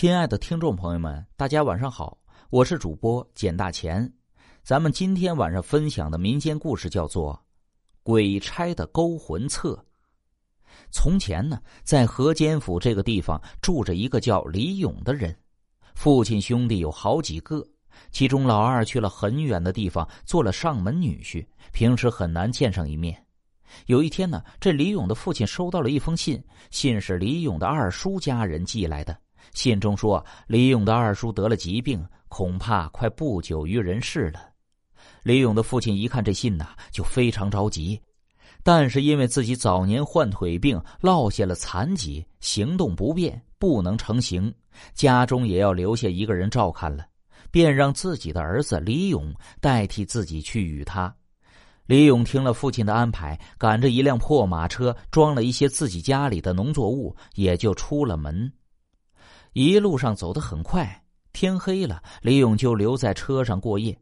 亲爱的听众朋友们，大家晚上好，我是主播简大钱。咱们今天晚上分享的民间故事叫做《鬼差的勾魂册》。从前呢，在河间府这个地方住着一个叫李勇的人，父亲兄弟有好几个，其中老二去了很远的地方做了上门女婿，平时很难见上一面。有一天呢，这李勇的父亲收到了一封信，信是李勇的二叔家人寄来的。信中说，李勇的二叔得了疾病，恐怕快不久于人世了。李勇的父亲一看这信呐，就非常着急。但是因为自己早年患腿病，落下了残疾，行动不便，不能成行，家中也要留下一个人照看了，便让自己的儿子李勇代替自己去与他。李勇听了父亲的安排，赶着一辆破马车，装了一些自己家里的农作物，也就出了门。一路上走得很快，天黑了，李勇就留在车上过夜。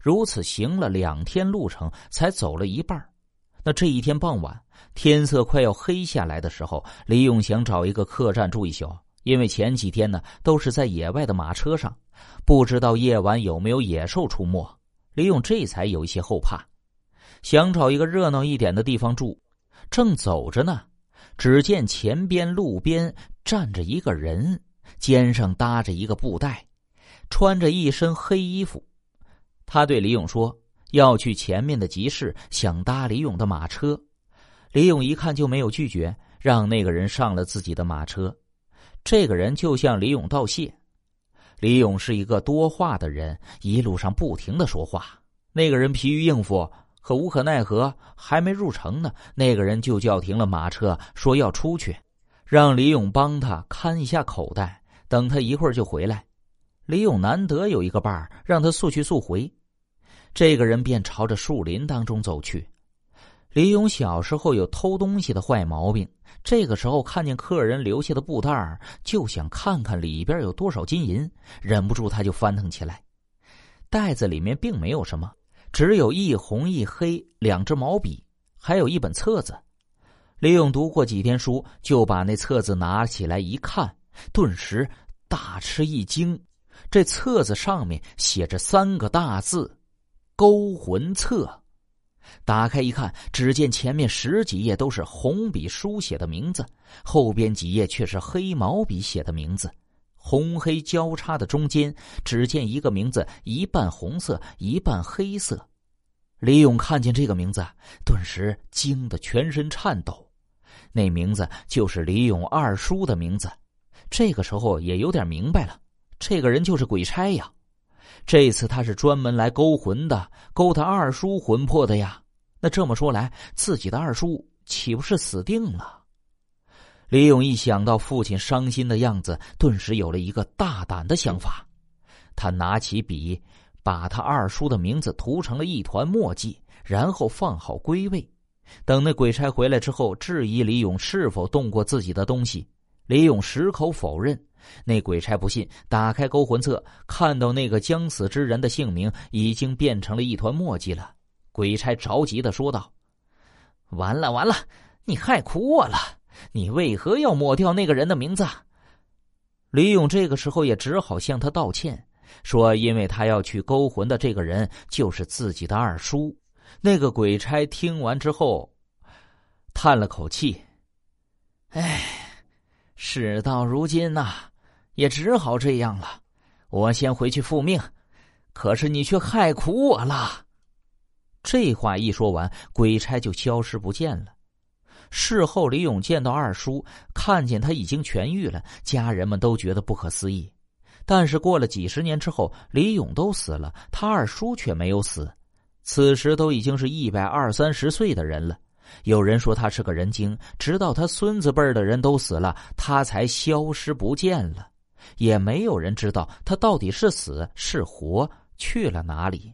如此行了两天路程，才走了一半。那这一天傍晚，天色快要黑下来的时候，李勇想找一个客栈住一宿，因为前几天呢都是在野外的马车上，不知道夜晚有没有野兽出没。李勇这才有一些后怕，想找一个热闹一点的地方住。正走着呢，只见前边路边站着一个人。肩上搭着一个布袋，穿着一身黑衣服。他对李勇说：“要去前面的集市，想搭李勇的马车。”李勇一看就没有拒绝，让那个人上了自己的马车。这个人就向李勇道谢。李勇是一个多话的人，一路上不停的说话。那个人疲于应付，可无可奈何，还没入城呢，那个人就叫停了马车，说要出去。让李勇帮他看一下口袋，等他一会儿就回来。李勇难得有一个伴儿，让他速去速回。这个人便朝着树林当中走去。李勇小时候有偷东西的坏毛病，这个时候看见客人留下的布袋儿，就想看看里边有多少金银，忍不住他就翻腾起来。袋子里面并没有什么，只有一红一黑两支毛笔，还有一本册子。李勇读过几天书，就把那册子拿起来一看，顿时大吃一惊。这册子上面写着三个大字：“勾魂册”。打开一看，只见前面十几页都是红笔书写的名字，后边几页却是黑毛笔写的名字。红黑交叉的中间，只见一个名字，一半红色，一半黑色。李勇看见这个名字，顿时惊得全身颤抖。那名字就是李勇二叔的名字，这个时候也有点明白了，这个人就是鬼差呀。这次他是专门来勾魂的，勾他二叔魂魄的呀。那这么说来，自己的二叔岂不是死定了？李勇一想到父亲伤心的样子，顿时有了一个大胆的想法。他拿起笔，把他二叔的名字涂成了一团墨迹，然后放好归位。等那鬼差回来之后，质疑李勇是否动过自己的东西，李勇矢口否认。那鬼差不信，打开勾魂册，看到那个将死之人的姓名已经变成了一团墨迹了。鬼差着急的说道：“完了完了，你害苦我了！你为何要抹掉那个人的名字？”李勇这个时候也只好向他道歉，说：“因为他要去勾魂的这个人就是自己的二叔。”那个鬼差听完之后，叹了口气：“哎，事到如今呐，也只好这样了。我先回去复命，可是你却害苦我了。”这话一说完，鬼差就消失不见了。事后，李勇见到二叔，看见他已经痊愈了，家人们都觉得不可思议。但是过了几十年之后，李勇都死了，他二叔却没有死。此时都已经是一百二三十岁的人了，有人说他是个人精，直到他孙子辈的人都死了，他才消失不见了，也没有人知道他到底是死是活，去了哪里。